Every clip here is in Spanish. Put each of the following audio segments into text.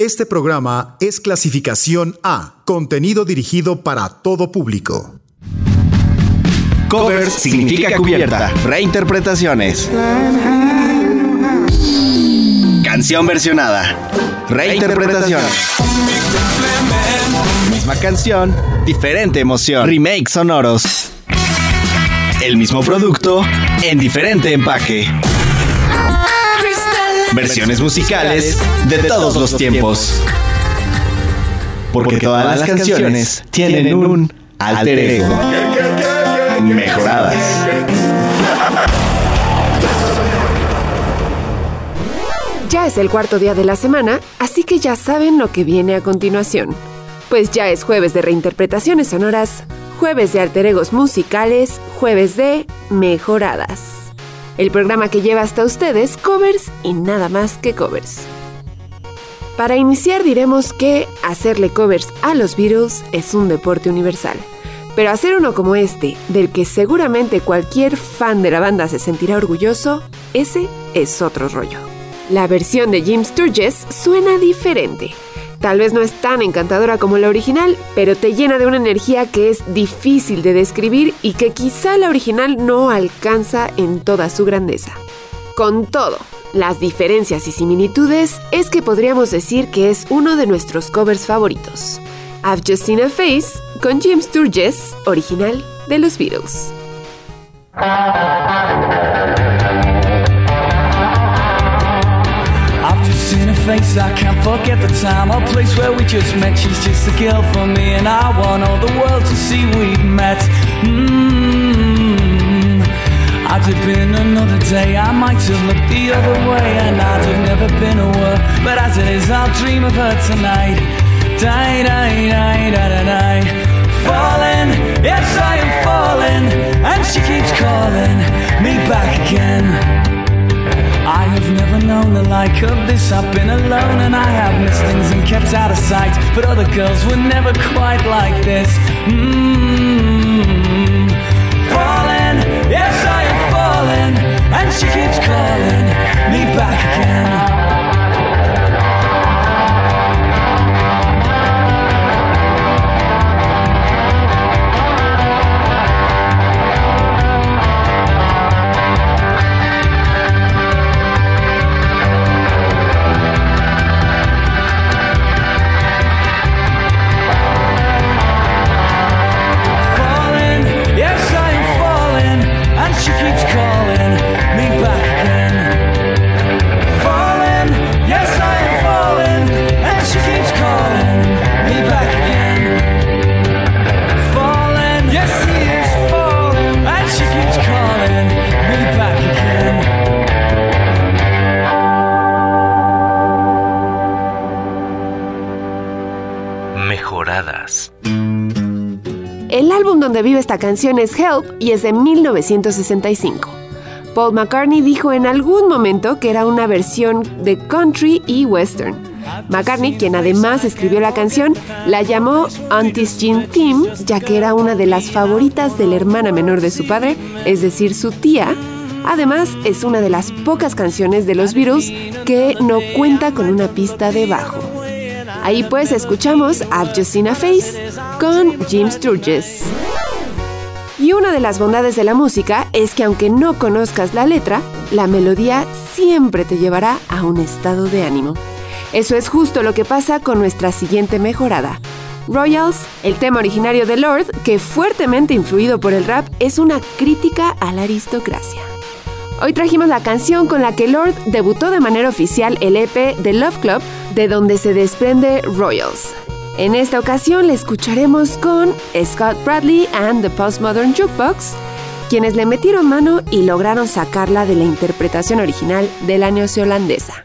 Este programa es clasificación A, contenido dirigido para todo público. Covers significa cubierta, reinterpretaciones. Canción versionada, reinterpretación. Misma canción, diferente emoción. Remakes sonoros. El mismo producto en diferente empaque. Versiones musicales de todos los tiempos. Porque todas las canciones tienen un alter ego. Mejoradas. Ya es el cuarto día de la semana, así que ya saben lo que viene a continuación. Pues ya es jueves de reinterpretaciones sonoras, jueves de alter egos musicales, jueves de mejoradas el programa que lleva hasta ustedes covers y nada más que covers. Para iniciar diremos que hacerle covers a los Beatles es un deporte universal, pero hacer uno como este, del que seguramente cualquier fan de la banda se sentirá orgulloso, ese es otro rollo. La versión de Jim Sturges suena diferente, Tal vez no es tan encantadora como la original, pero te llena de una energía que es difícil de describir y que quizá la original no alcanza en toda su grandeza. Con todo, las diferencias y similitudes es que podríamos decir que es uno de nuestros covers favoritos. I've Just Seen a Face con Jim Sturges, original de los Beatles. Face I can't forget the time or place where we just met. She's just a girl for me and I want all the world to see we've met. Mm-hmm. Had it been another day I might have looked the other way And I'd have never been aware But as it is I'll dream of her tonight. Die, die, die, die, die. Falling, yes I am falling And she keeps calling me back again I have never known the like of this. I've been alone and I have missed things and kept out of sight. But other girls were never quite like this. Mm-hmm. Falling, yes, I am falling. And she keeps calling me back again. El álbum donde vive esta canción es Help y es de 1965. Paul McCartney dijo en algún momento que era una versión de country y western. McCartney, quien además escribió la canción, la llamó Auntie's Jean Theme, ya que era una de las favoritas de la hermana menor de su padre, es decir, su tía. Además, es una de las pocas canciones de los Beatles que no cuenta con una pista de bajo. Ahí pues escuchamos I've Just Face con Jim Sturges. Y una de las bondades de la música es que aunque no conozcas la letra, la melodía siempre te llevará a un estado de ánimo. Eso es justo lo que pasa con nuestra siguiente mejorada. Royals, el tema originario de Lord, que fuertemente influido por el rap, es una crítica a la aristocracia. Hoy trajimos la canción con la que Lord debutó de manera oficial el EP The Love Club, de donde se desprende Royals. En esta ocasión le escucharemos con Scott Bradley and the Postmodern Jukebox, quienes le metieron mano y lograron sacarla de la interpretación original de la neozelandesa.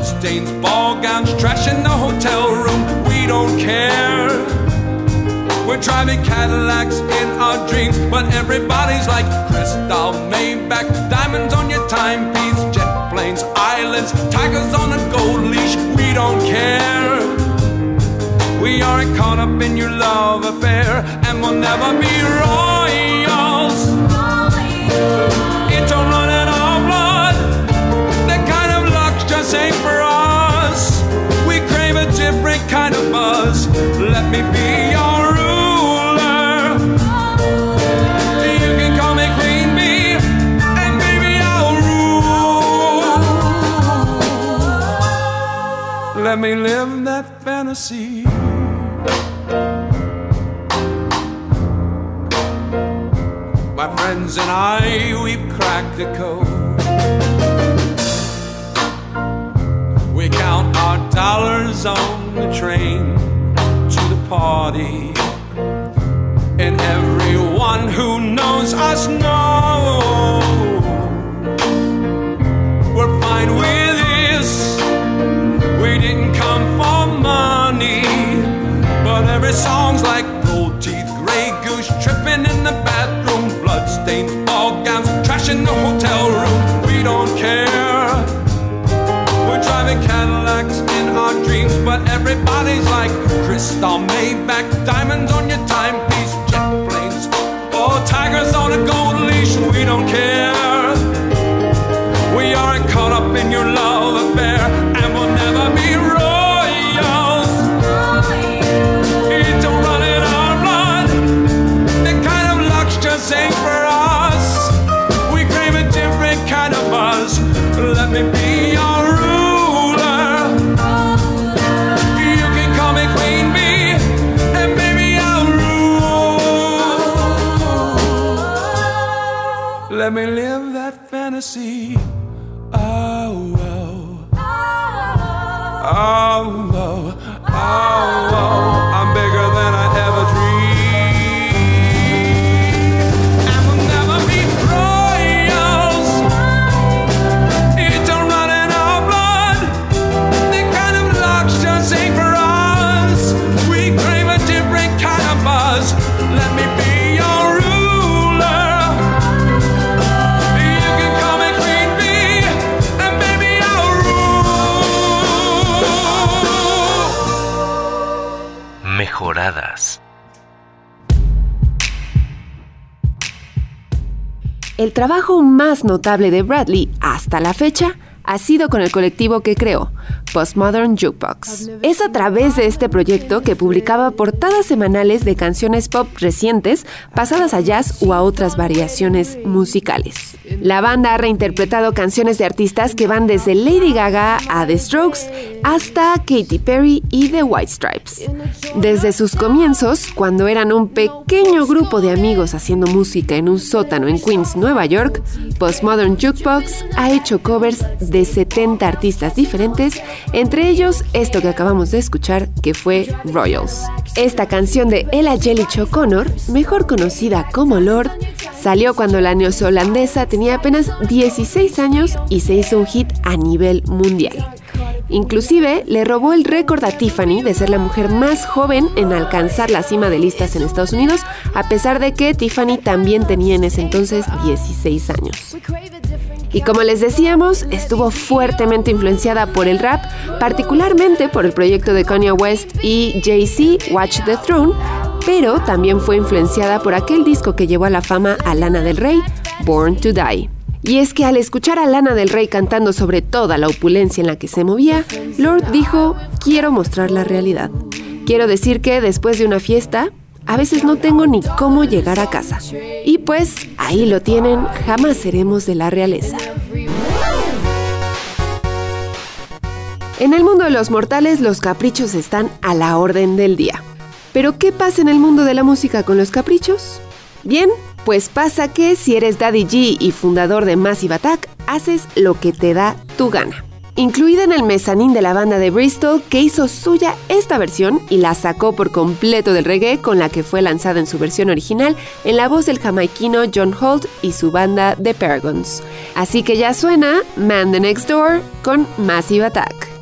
bloodstains, ball gowns, trash in the hotel room. We don't care. We're driving Cadillacs in our dreams, but everybody's like crystal Maybach, diamonds on your timepiece, jet planes, islands, tigers on a gold leash. We don't care. We aren't caught up in your love affair, and we'll never be royals. Ain't for us. We crave a different kind of buzz. Let me be your ruler. You can call me Queen Bee, and baby I'll rule. Let me live that fantasy. My friends and I, we've cracked the code. Dollars on the train to the party. And everyone who knows us knows we're fine with this. We didn't come for money, but every song's like gold teeth, gray goose tripping in the crystal Maybach, diamonds on your El trabajo más notable de Bradley hasta la fecha ha sido con el colectivo que creó, Postmodern Jukebox. Es a través de este proyecto que publicaba portadas semanales de canciones pop recientes pasadas a jazz o a otras variaciones musicales. La banda ha reinterpretado canciones de artistas que van desde Lady Gaga a The Strokes hasta Katy Perry y The White Stripes. Desde sus comienzos, cuando eran un pequeño grupo de amigos haciendo música en un sótano en Queens, Nueva York, Postmodern Jukebox ha hecho covers de 70 artistas diferentes, entre ellos esto que acabamos de escuchar, que fue Royals. Esta canción de Ella Jellich O'Connor, mejor conocida como Lord, salió cuando la neozelandesa tenía apenas 16 años y se hizo un hit a nivel mundial. Inclusive le robó el récord a Tiffany de ser la mujer más joven en alcanzar la cima de listas en Estados Unidos, a pesar de que Tiffany también tenía en ese entonces 16 años. Y como les decíamos, estuvo fuertemente influenciada por el rap, particularmente por el proyecto de Kanye West y Jay-Z, Watch the Throne, pero también fue influenciada por aquel disco que llevó a la fama a Lana del Rey, Born to Die. Y es que al escuchar a Lana del Rey cantando sobre toda la opulencia en la que se movía, Lord dijo, quiero mostrar la realidad. Quiero decir que después de una fiesta, a veces no tengo ni cómo llegar a casa. Y pues ahí lo tienen, jamás seremos de la realeza. En el mundo de los mortales los caprichos están a la orden del día. Pero ¿qué pasa en el mundo de la música con los caprichos? Bien, pues pasa que si eres Daddy G y fundador de Massive Attack, haces lo que te da tu gana. incluida en el mezanín de la banda de Bristol, que hizo suya esta versión y la sacó por completo del reggae con la que fue lanzada en su versión original en la voz del jamaiquino John Holt y su banda The Paragons. Así que ya suena Man the Next Door con Massive Attack.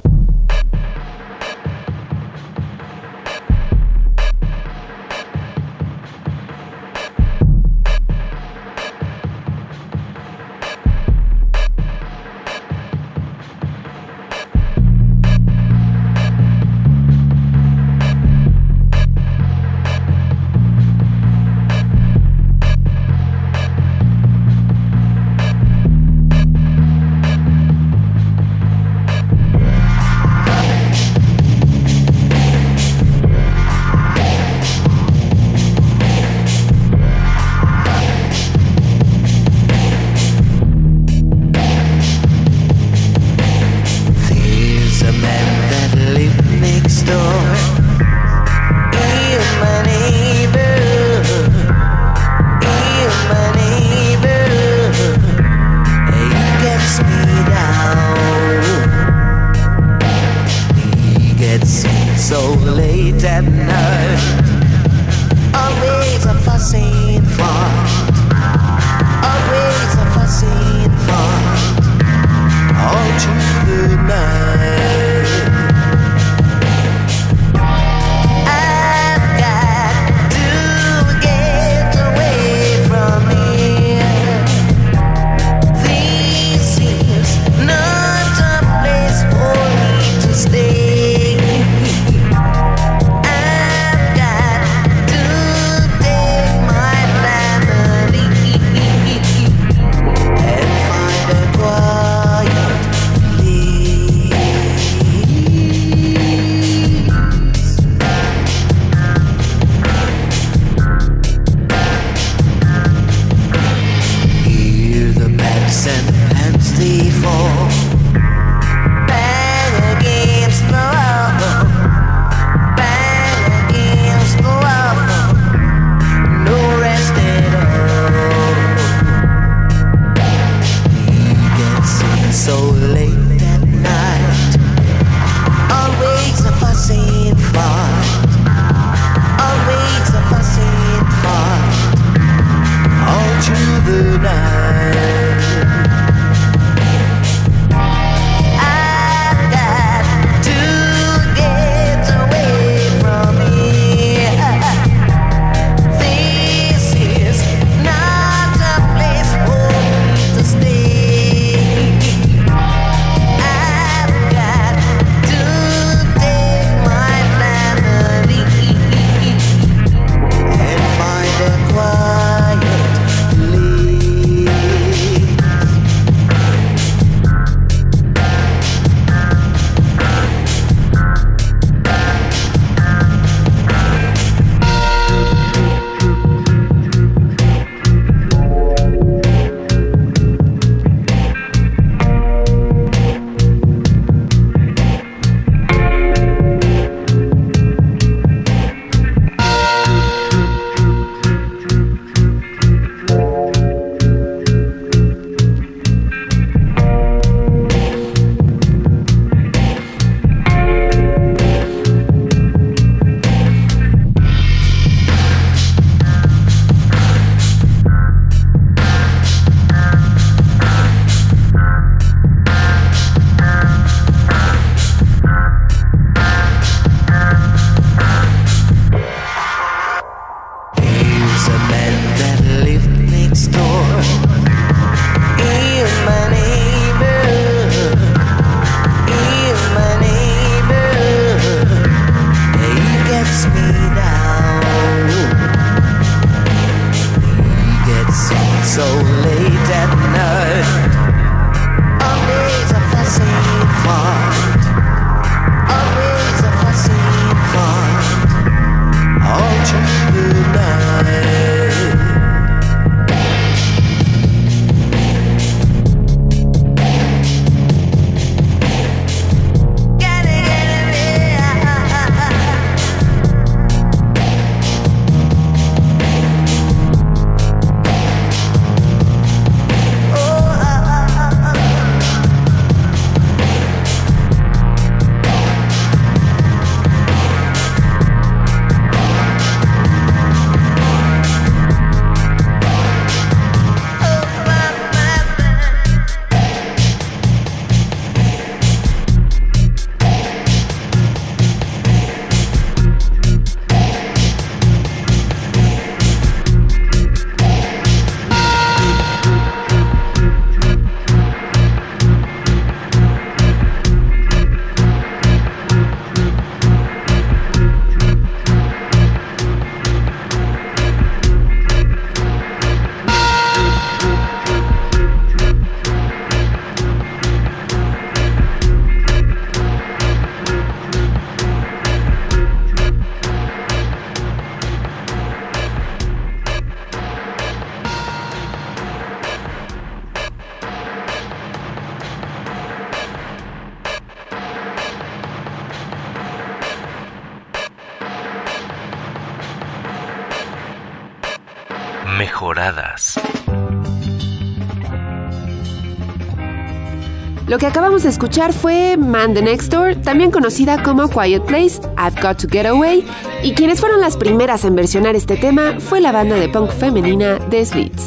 Escuchar fue Man the Next Door, también conocida como Quiet Place, I've Got to Get Away, y quienes fueron las primeras en versionar este tema fue la banda de punk femenina The Slits.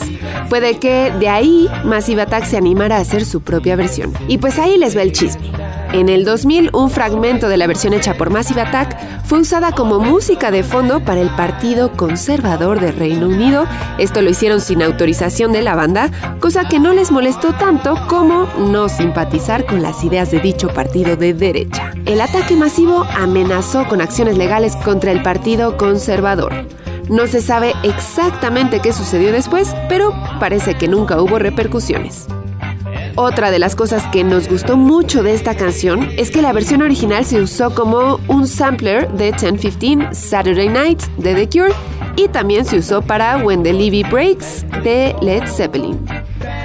Puede que de ahí Massive Attack se animara a hacer su propia versión. Y pues ahí les ve el chisme. En el 2000, un fragmento de la versión hecha por Massive Attack fue usada como música de fondo para el Partido Conservador de Reino Unido. Esto lo hicieron sin autorización de la banda, cosa que no les molestó tanto como no simpatizar con las ideas de dicho partido de derecha. El ataque masivo amenazó con acciones legales contra el Partido Conservador. No se sabe exactamente qué sucedió después, pero parece que nunca hubo repercusiones. Otra de las cosas que nos gustó mucho de esta canción es que la versión original se usó como un sampler de 1015 Saturday Night de The Cure y también se usó para When the Levy Breaks de Led Zeppelin.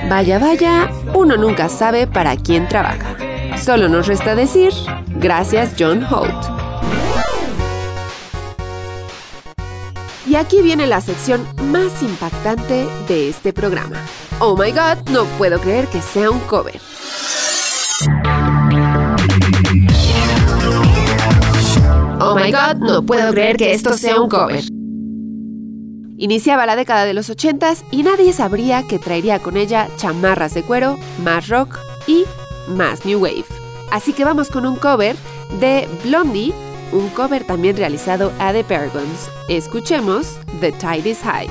Vaya, vaya, uno nunca sabe para quién trabaja. Solo nos resta decir, gracias John Holt. Y aquí viene la sección más impactante de este programa. Oh my god, no puedo creer que sea un cover. Oh my god, no puedo creer que esto sea un cover. Iniciaba la década de los 80s y nadie sabría que traería con ella chamarras de cuero, más rock y más new wave. Así que vamos con un cover de Blondie un cover también realizado a The Paragons. Escuchemos The Tide is High.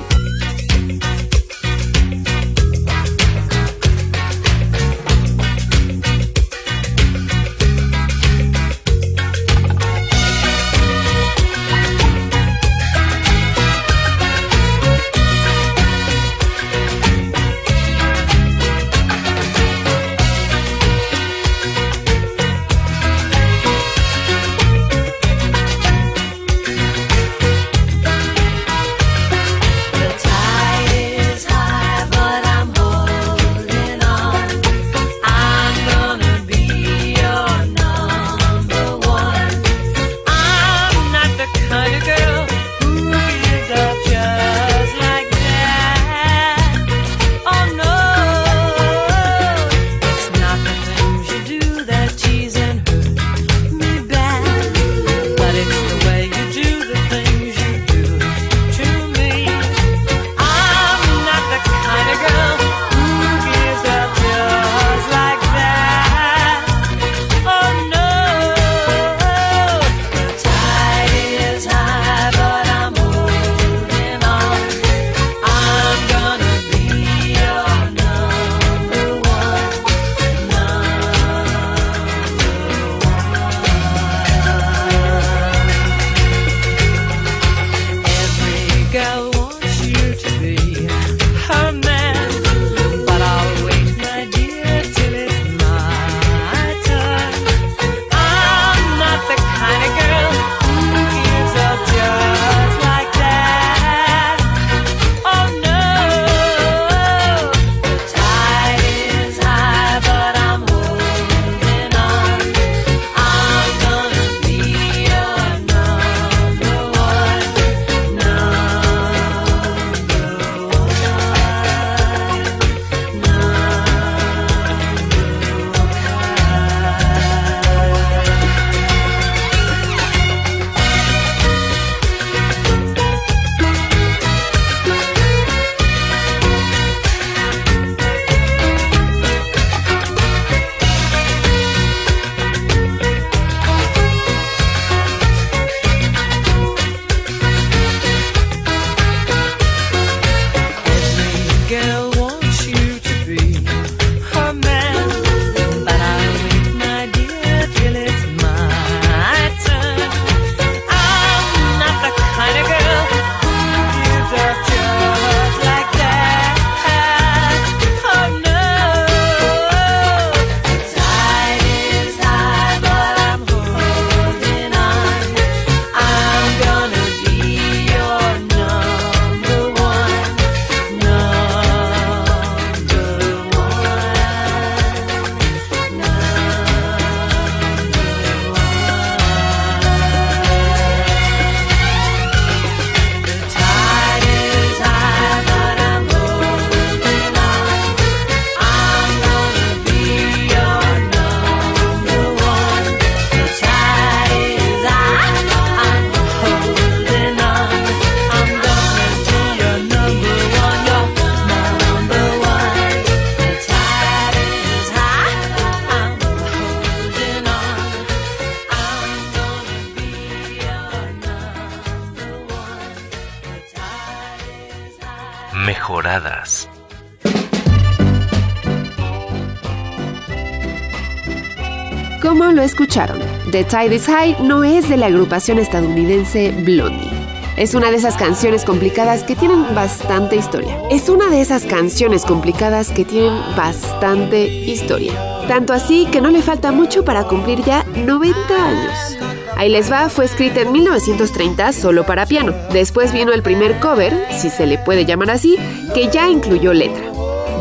Escucharon, The Tide is High no es de la agrupación estadounidense Blondie. Es una de esas canciones complicadas que tienen bastante historia. Es una de esas canciones complicadas que tienen bastante historia. Tanto así que no le falta mucho para cumplir ya 90 años. Ahí les va fue escrita en 1930 solo para piano. Después vino el primer cover, si se le puede llamar así, que ya incluyó letra.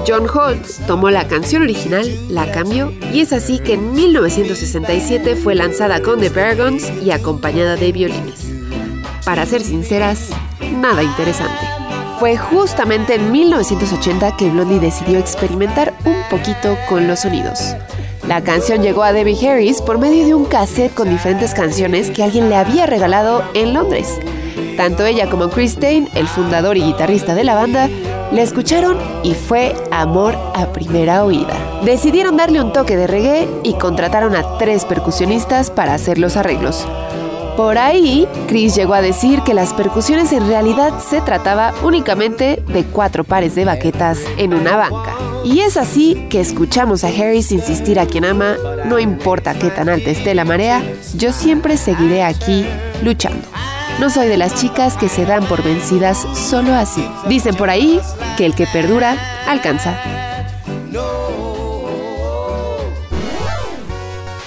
John Holt tomó la canción original, la cambió y es así que en 1967 fue lanzada con The Paragons y acompañada de violines. Para ser sinceras, nada interesante. Fue justamente en 1980 que Blondie decidió experimentar un poquito con los sonidos. La canción llegó a Debbie Harris por medio de un cassette con diferentes canciones que alguien le había regalado en Londres. Tanto ella como Chris Dane, el fundador y guitarrista de la banda, la escucharon y fue amor a primera oída. Decidieron darle un toque de reggae y contrataron a tres percusionistas para hacer los arreglos. Por ahí, Chris llegó a decir que las percusiones en realidad se trataba únicamente de cuatro pares de baquetas en una banca. Y es así que escuchamos a Harris insistir a quien ama, no importa qué tan alta esté la marea, yo siempre seguiré aquí luchando. No soy de las chicas que se dan por vencidas solo así. Dicen por ahí que el que perdura, alcanza.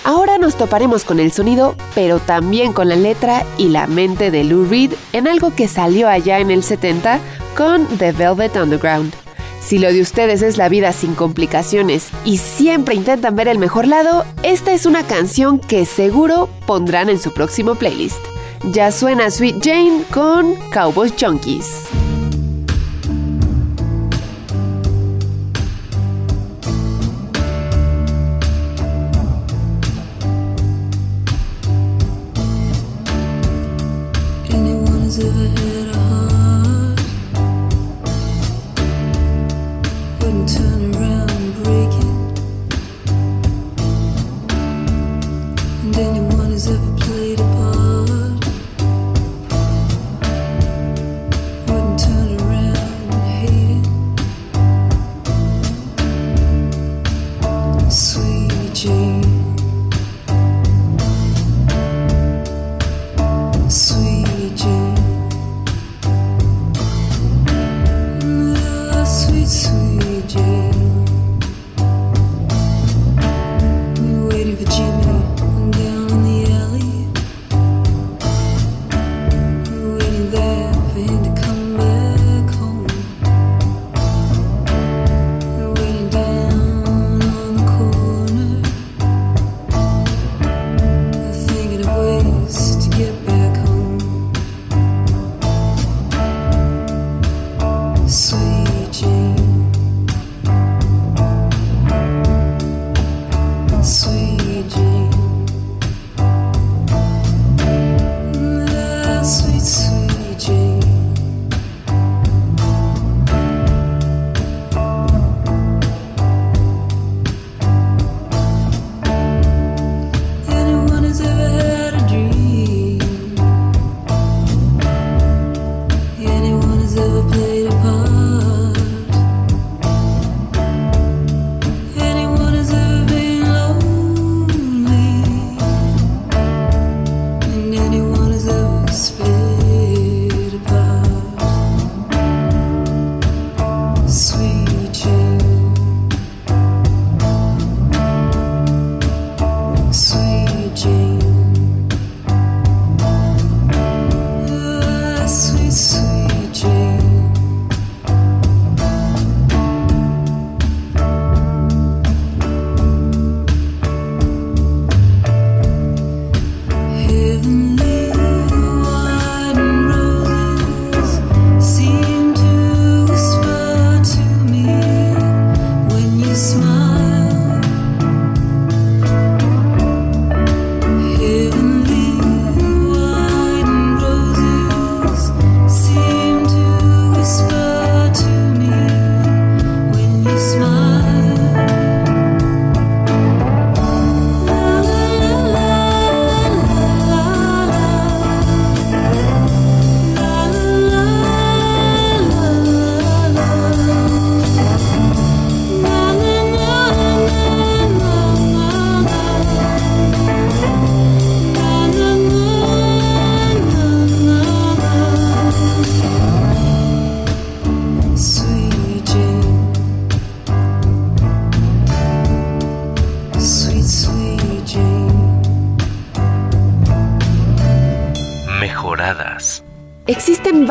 Ahora nos toparemos con el sonido, pero también con la letra y la mente de Lou Reed en algo que salió allá en el 70 con The Velvet Underground. Si lo de ustedes es la vida sin complicaciones y siempre intentan ver el mejor lado, esta es una canción que seguro pondrán en su próximo playlist. Ya suena Sweet Jane con Cowboys Junkies.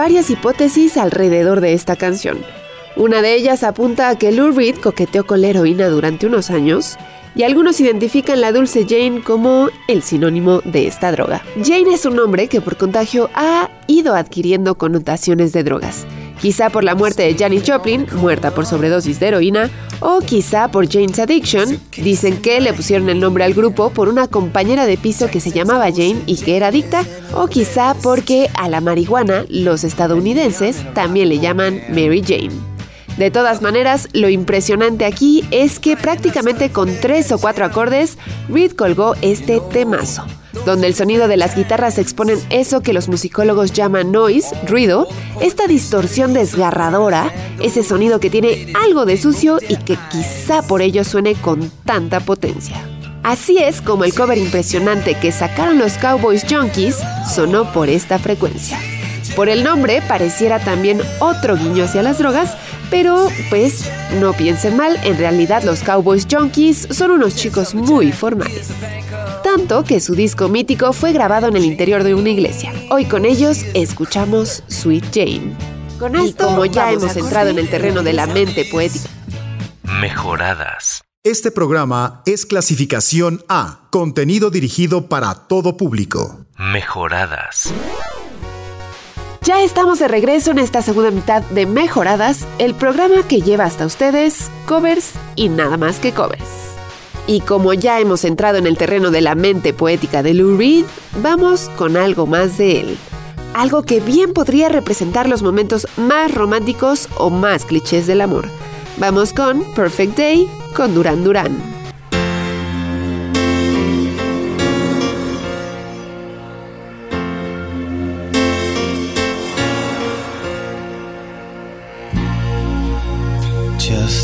Varias hipótesis alrededor de esta canción. Una de ellas apunta a que Lou Reed coqueteó con la heroína durante unos años y algunos identifican la dulce Jane como el sinónimo de esta droga. Jane es un nombre que por contagio ha ido adquiriendo connotaciones de drogas. Quizá por la muerte de Janis Joplin, muerta por sobredosis de heroína, o quizá por Jane's Addiction. Dicen que le pusieron el nombre al grupo por una compañera de piso que se llamaba Jane y que era adicta, o quizá porque a la marihuana los estadounidenses también le llaman Mary Jane. De todas maneras, lo impresionante aquí es que prácticamente con tres o cuatro acordes, Reed colgó este temazo, donde el sonido de las guitarras exponen eso que los musicólogos llaman noise, ruido, esta distorsión desgarradora, ese sonido que tiene algo de sucio y que quizá por ello suene con tanta potencia. Así es como el cover impresionante que sacaron los Cowboys Junkies sonó por esta frecuencia. Por el nombre pareciera también otro guiño hacia las drogas, pero pues no piensen mal, en realidad los Cowboys Junkies son unos chicos muy formales. Tanto que su disco mítico fue grabado en el interior de una iglesia. Hoy con ellos escuchamos Sweet Jane. Con esto, como ya hemos entrado en el terreno de la mente poética, Mejoradas. Este programa es clasificación A, contenido dirigido para todo público. Mejoradas. Ya estamos de regreso en esta segunda mitad de Mejoradas, el programa que lleva hasta ustedes covers y nada más que covers. Y como ya hemos entrado en el terreno de la mente poética de Lou Reed, vamos con algo más de él. Algo que bien podría representar los momentos más románticos o más clichés del amor. Vamos con Perfect Day con Duran Duran.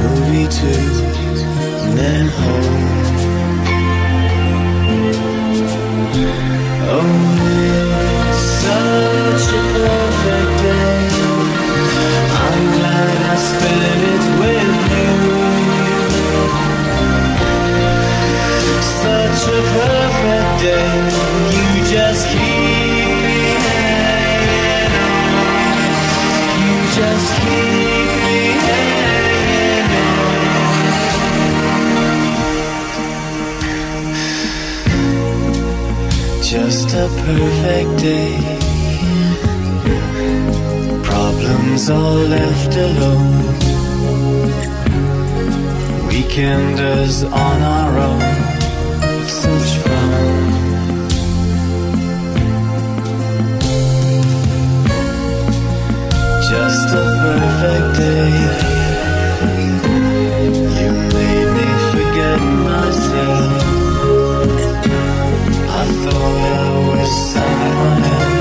movie too, and then home. Oh, it's such a perfect day. I'm glad I spent it with you. Such a perfect day. Perfect day. Problems all left alone. Weekenders on our own. Such fun. Just a perfect day. You made me forget myself. Thought I was someone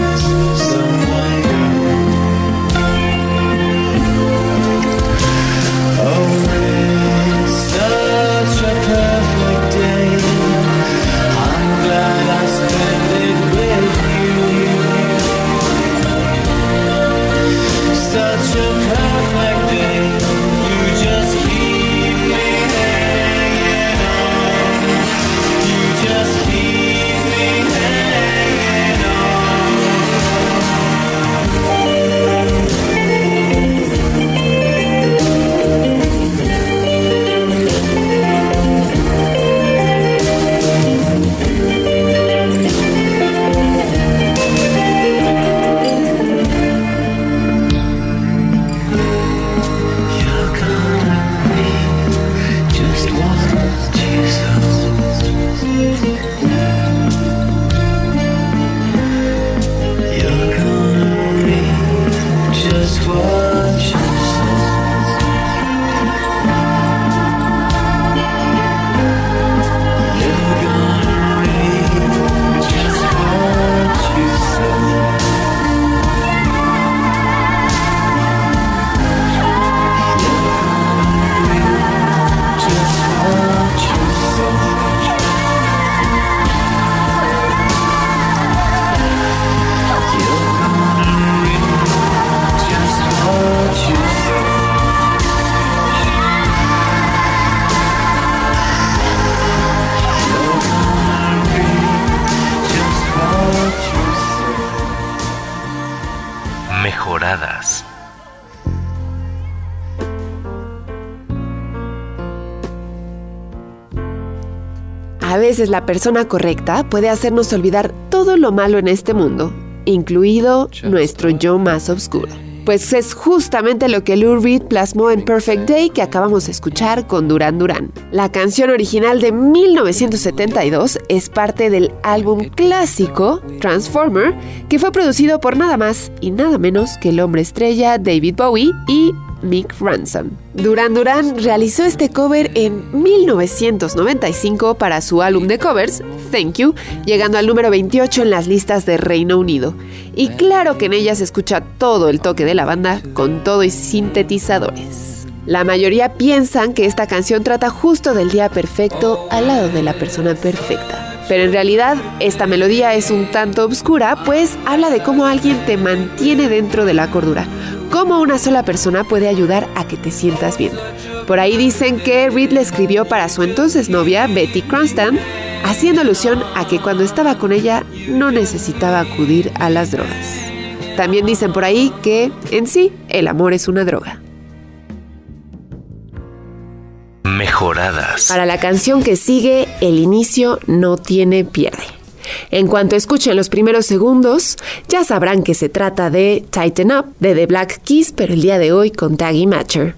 A veces la persona correcta puede hacernos olvidar todo lo malo en este mundo, incluido nuestro yo más oscuro. Pues es justamente lo que Lou Reed plasmó en Perfect Day que acabamos de escuchar con Duran Duran. La canción original de 1972 es parte del álbum clásico Transformer, que fue producido por nada más y nada menos que el hombre estrella David Bowie y Mick Ransom. Duran Duran realizó este cover en 1995 para su álbum de covers, Thank You, llegando al número 28 en las listas de Reino Unido. Y claro que en ella se escucha todo el toque de la banda con todo y sintetizadores. La mayoría piensan que esta canción trata justo del día perfecto al lado de la persona perfecta. Pero en realidad esta melodía es un tanto obscura, pues habla de cómo alguien te mantiene dentro de la cordura, cómo una sola persona puede ayudar a que te sientas bien. Por ahí dicen que Reed le escribió para su entonces novia, Betty Cronstadt, haciendo alusión a que cuando estaba con ella no necesitaba acudir a las drogas. También dicen por ahí que, en sí, el amor es una droga. Para la canción que sigue, el inicio no tiene pierde. En cuanto escuchen los primeros segundos, ya sabrán que se trata de Tighten Up de The Black Keys, pero el día de hoy con Taggy Matcher.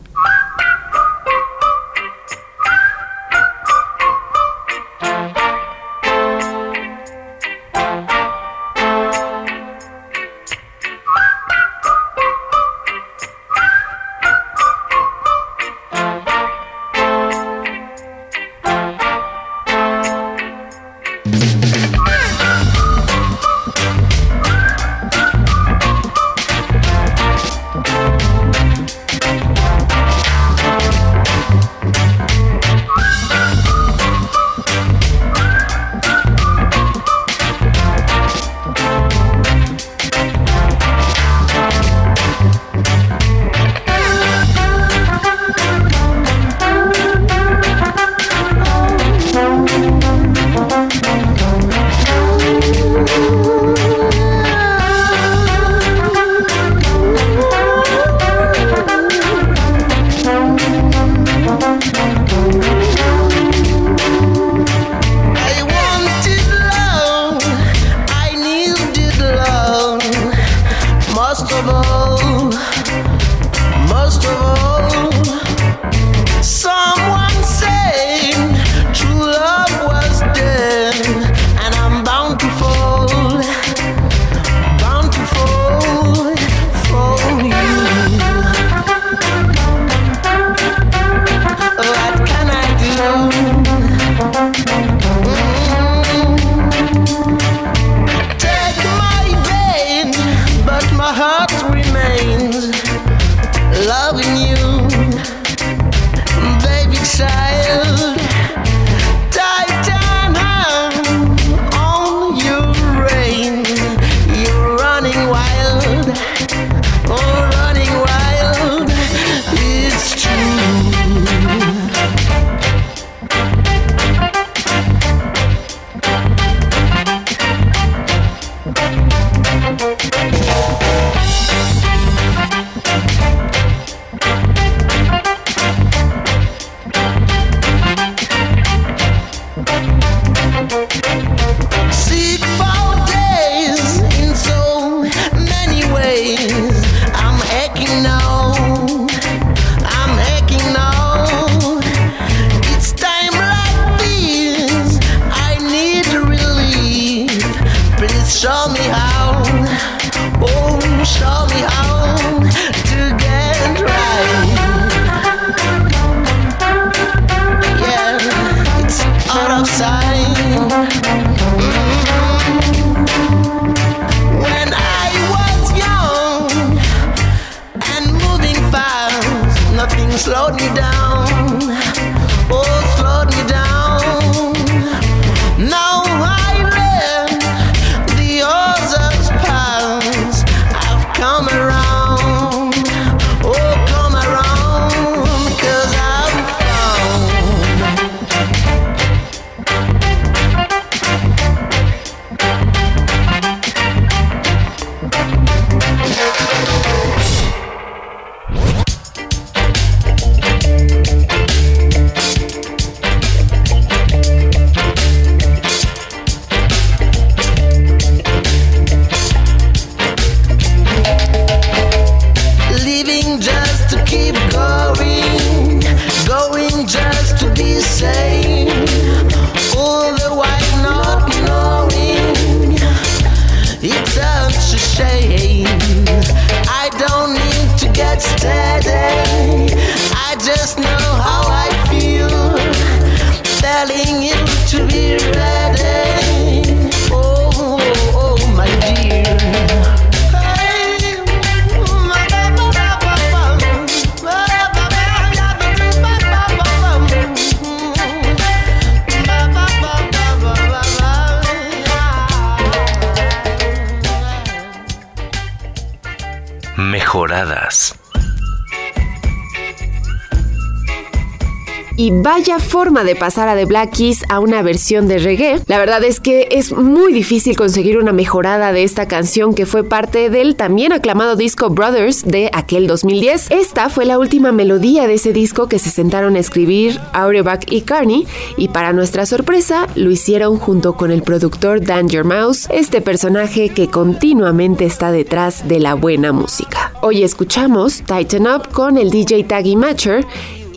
Forma de pasar a The Black Keys a una versión de reggae. La verdad es que es muy difícil conseguir una mejorada de esta canción que fue parte del también aclamado disco Brothers de aquel 2010. Esta fue la última melodía de ese disco que se sentaron a escribir Auerbach y Carney y para nuestra sorpresa lo hicieron junto con el productor Danger Mouse, este personaje que continuamente está detrás de la buena música. Hoy escuchamos Tighten Up con el DJ Taggy Matcher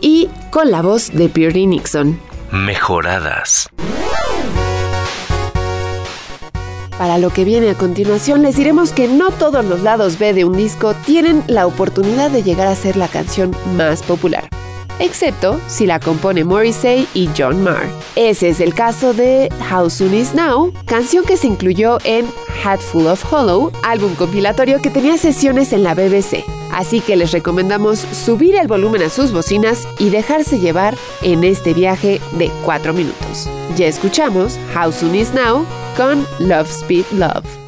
y con la voz de Pierre Nixon. Mejoradas. Para lo que viene a continuación les diremos que no todos los lados B de un disco tienen la oportunidad de llegar a ser la canción más popular, excepto si la compone Morrissey y John Marr. Ese es el caso de How Soon Is Now, canción que se incluyó en Hatful of Hollow, álbum compilatorio que tenía sesiones en la BBC. Así que les recomendamos subir el volumen a sus bocinas y dejarse llevar en este viaje de 4 minutos. Ya escuchamos How Soon Is Now con Love Speed Love.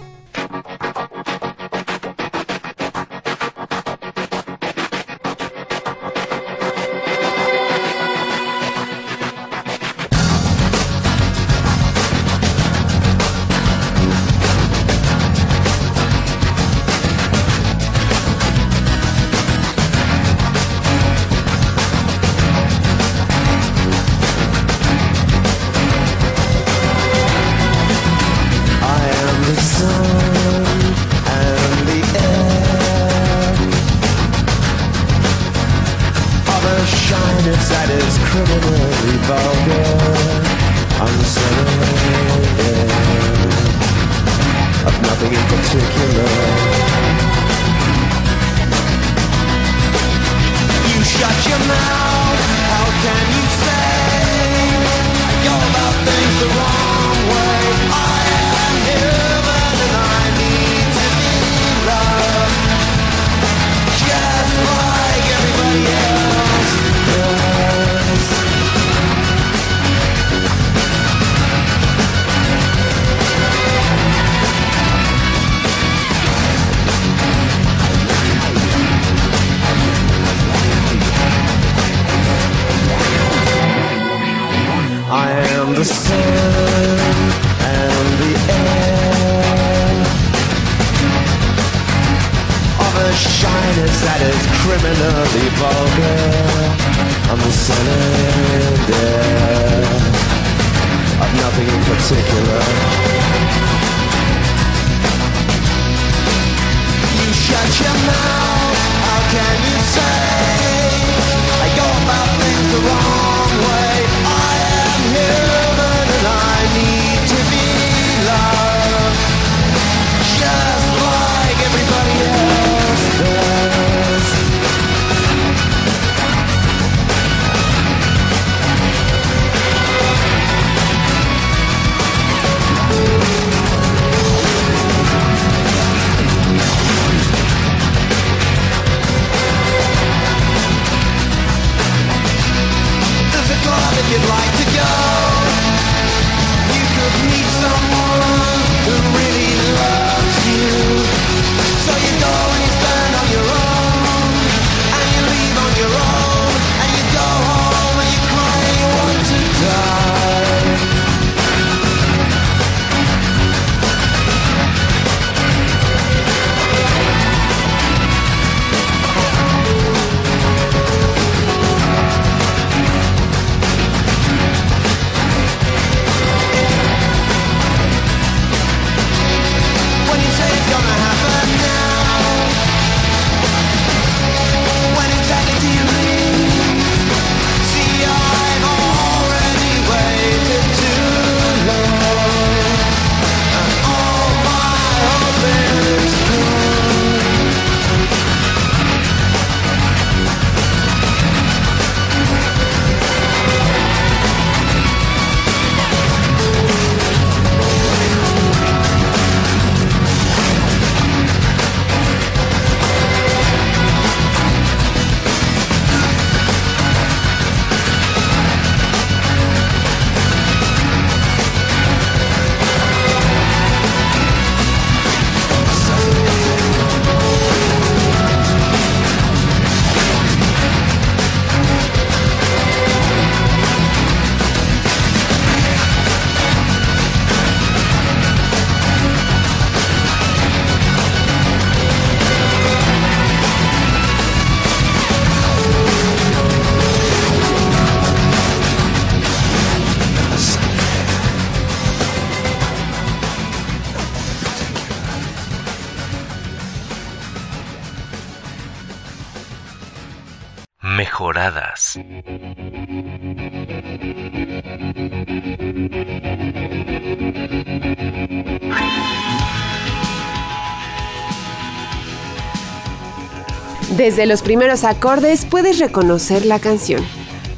Desde los primeros acordes puedes reconocer la canción.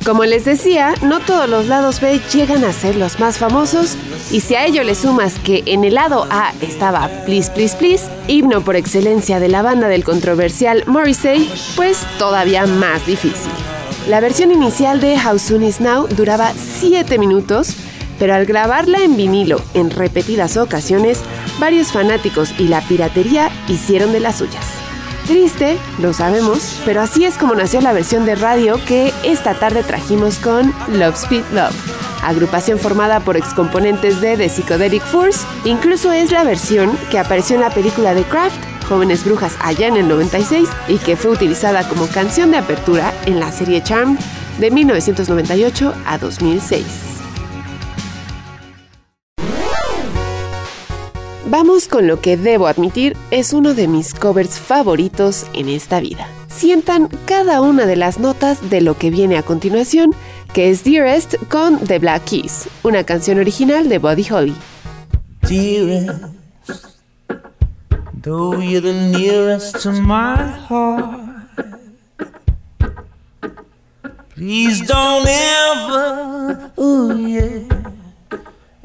Como les decía, no todos los lados B llegan a ser los más famosos, y si a ello le sumas que en el lado A estaba Please Please Please, himno por excelencia de la banda del controversial Morrissey, pues todavía más difícil. La versión inicial de How Soon Is Now duraba 7 minutos, pero al grabarla en vinilo en repetidas ocasiones, varios fanáticos y la piratería hicieron de las suyas. Triste, lo sabemos, pero así es como nació la versión de radio que esta tarde trajimos con Love Speed Love, agrupación formada por excomponentes de The Psychedelic Force, incluso es la versión que apareció en la película The Craft, Jóvenes Brujas allá en el 96 y que fue utilizada como canción de apertura en la serie Charm de 1998 a 2006. Vamos con lo que debo admitir es uno de mis covers favoritos en esta vida. Sientan cada una de las notas de lo que viene a continuación, que es Dearest con The Black Keys, una canción original de Buddy Holly. Please don't ever, ooh yeah.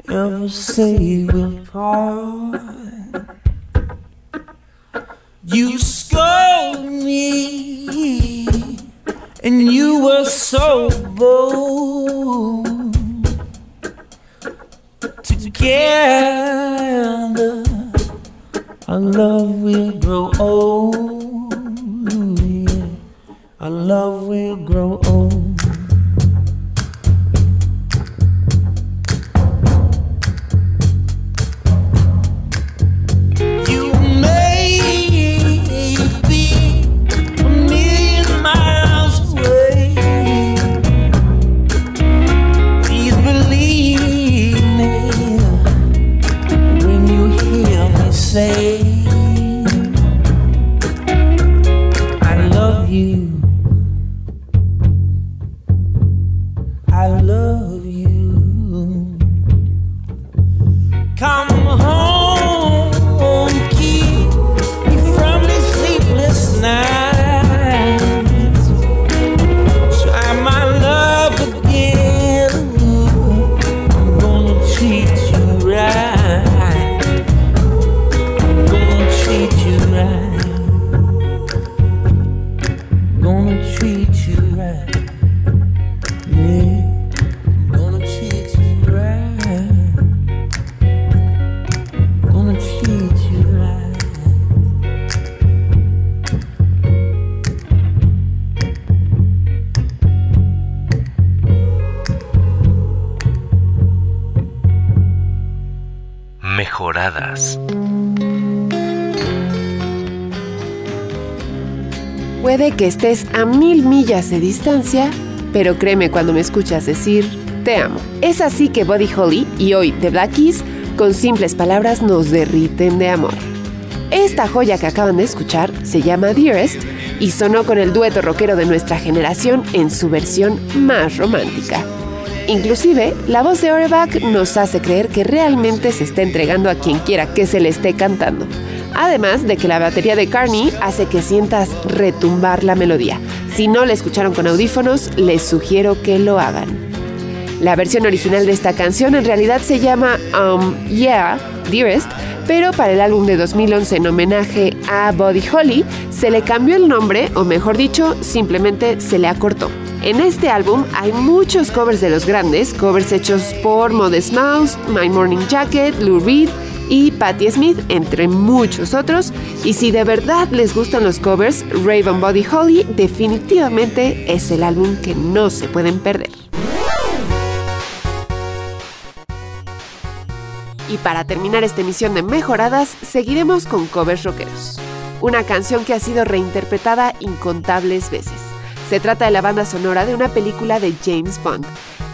ever say You scold me, and you were so bold. Together, our love will grow old. Puede que estés a mil millas de distancia, pero créeme cuando me escuchas decir te amo. Es así que Buddy Holly y hoy The Black Keys, con simples palabras, nos derriten de amor. Esta joya que acaban de escuchar se llama Dearest y sonó con el dueto rockero de nuestra generación en su versión más romántica. Inclusive, la voz de Oreback nos hace creer que realmente se está entregando a quien quiera que se le esté cantando. Además de que la batería de Carney hace que sientas retumbar la melodía. Si no la escucharon con audífonos, les sugiero que lo hagan. La versión original de esta canción en realidad se llama Um Yeah, Dearest, pero para el álbum de 2011 en homenaje a Buddy Holly se le cambió el nombre, o mejor dicho, simplemente se le acortó. En este álbum hay muchos covers de los grandes, covers hechos por Modest Mouse, My Morning Jacket, Lou Reed y Patti Smith, entre muchos otros. Y si de verdad les gustan los covers, Raven Body Holly definitivamente es el álbum que no se pueden perder. Y para terminar esta emisión de Mejoradas, seguiremos con covers rockeros. Una canción que ha sido reinterpretada incontables veces. Se trata de la banda sonora de una película de James Bond.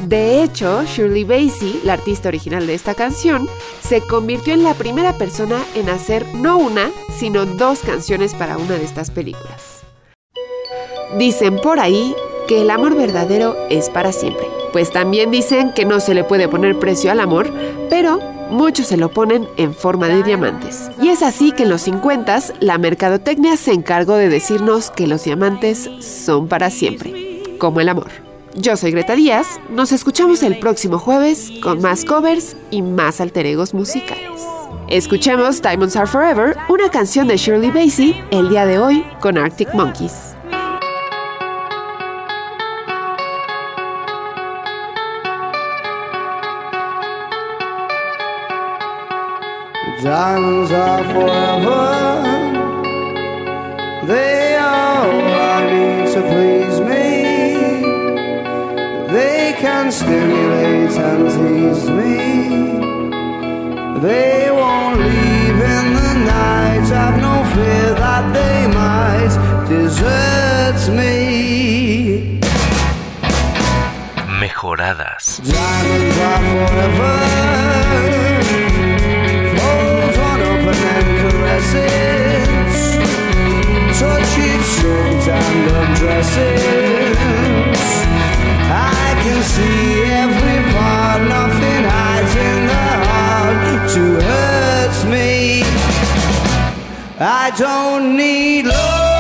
De hecho, Shirley Bassey, la artista original de esta canción, se convirtió en la primera persona en hacer no una, sino dos canciones para una de estas películas. Dicen por ahí que el amor verdadero es para siempre. Pues también dicen que no se le puede poner precio al amor, pero muchos se lo ponen en forma de diamantes. Y es así que en los 50 la mercadotecnia se encargó de decirnos que los diamantes son para siempre, como el amor. Yo soy Greta Díaz, nos escuchamos el próximo jueves con más covers y más alter egos musicales. Escuchemos Diamonds Are Forever, una canción de Shirley Bassey, el día de hoy con Arctic Monkeys. Forever. They stimulate and tease me. They won't leave in the night. I've no fear that they might desert me. Mejoradas. Diamonds are forever. Close one open and caresses. Touch each and undresses. I can see every part, nothing hides in the heart to hurt me. I don't need love.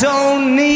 Don't need